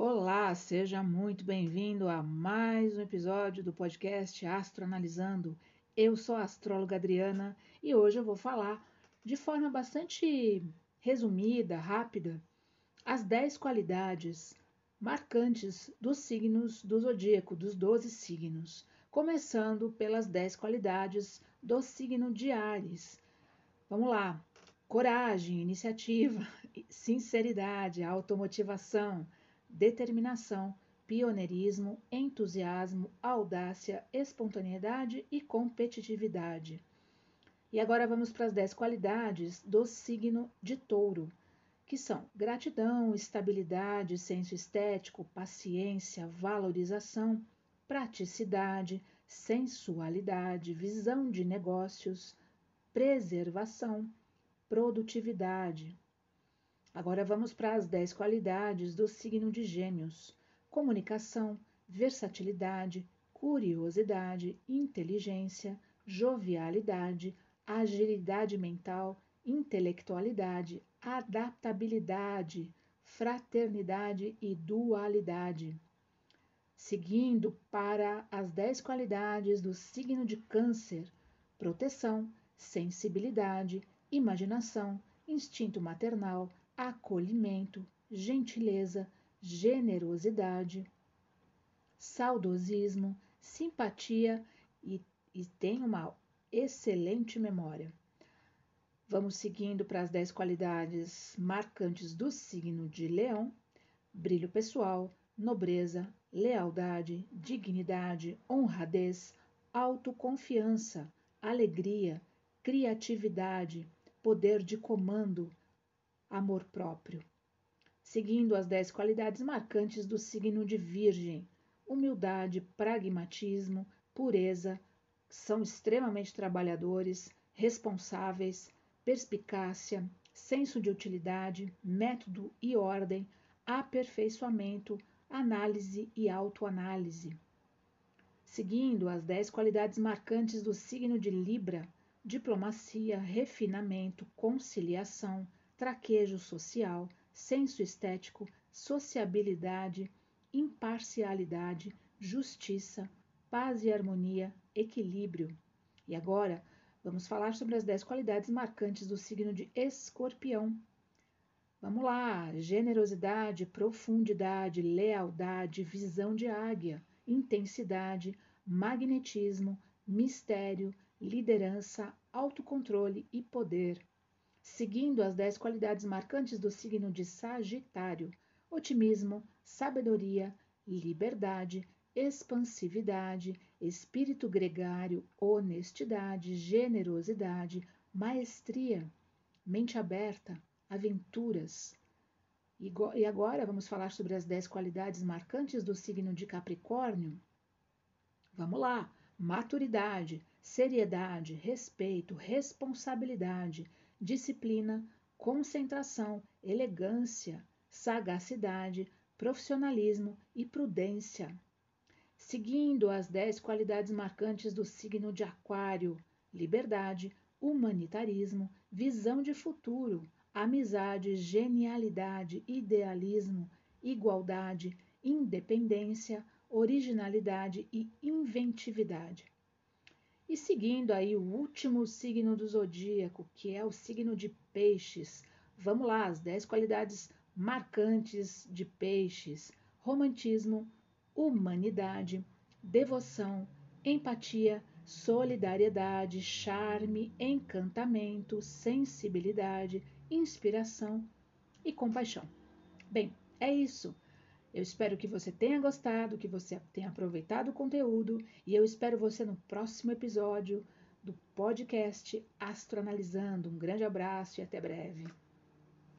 Olá, seja muito bem-vindo a mais um episódio do podcast Astro Analisando. Eu sou a astróloga Adriana e hoje eu vou falar de forma bastante resumida, rápida, as 10 qualidades marcantes dos signos do zodíaco, dos 12 signos, começando pelas 10 qualidades do signo de Ares. Vamos lá. Coragem, iniciativa, sinceridade, automotivação, determinação, pioneirismo, entusiasmo, audácia, espontaneidade e competitividade. E agora vamos para as 10 qualidades do signo de touro, que são gratidão, estabilidade, senso estético, paciência, valorização, praticidade, sensualidade, visão de negócios, preservação, produtividade. Agora vamos para as 10 qualidades do signo de Gêmeos: comunicação, versatilidade, curiosidade, inteligência, jovialidade, agilidade mental, intelectualidade, adaptabilidade, fraternidade e dualidade. Seguindo para as dez qualidades do signo de Câncer: proteção, sensibilidade, imaginação, instinto maternal, acolhimento, gentileza, generosidade, saudosismo, simpatia e, e tem uma excelente memória. Vamos seguindo para as 10 qualidades marcantes do signo de Leão: brilho pessoal, nobreza, lealdade, dignidade, honradez, autoconfiança, alegria, criatividade, poder de comando, amor próprio. Seguindo as 10 qualidades marcantes do signo de Virgem: humildade, pragmatismo, pureza, são extremamente trabalhadores, responsáveis, perspicácia, senso de utilidade, método e ordem, aperfeiçoamento, análise e autoanálise. Seguindo as 10 qualidades marcantes do signo de Libra: diplomacia, refinamento, conciliação, traquejo social, senso estético, sociabilidade, imparcialidade, justiça, paz e harmonia, equilíbrio. E agora vamos falar sobre as 10 qualidades marcantes do signo de Escorpião. Vamos lá: generosidade, profundidade, lealdade, visão de águia, intensidade, magnetismo, mistério, liderança, autocontrole e poder. Seguindo as 10 qualidades marcantes do signo de Sagitário: otimismo, sabedoria, liberdade, expansividade, espírito gregário, honestidade, generosidade, maestria, mente aberta, aventuras. E agora vamos falar sobre as 10 qualidades marcantes do signo de Capricórnio. Vamos lá: maturidade, seriedade, respeito, responsabilidade, disciplina, concentração, elegância, sagacidade, profissionalismo e prudência. Seguindo as 10 qualidades marcantes do signo de Aquário: liberdade, humanitarismo, visão de futuro, amizade, genialidade, idealismo, igualdade, independência, originalidade e inventividade. E seguindo aí o último signo do zodíaco, que é o signo de Peixes. Vamos lá, as 10 qualidades marcantes de Peixes: romantismo, humanidade, devoção, empatia, solidariedade, charme, encantamento, sensibilidade, inspiração e compaixão. Bem, é isso. Eu espero que você tenha gostado, que você tenha aproveitado o conteúdo e eu espero você no próximo episódio do podcast Astroanalisando. Um grande abraço e até breve.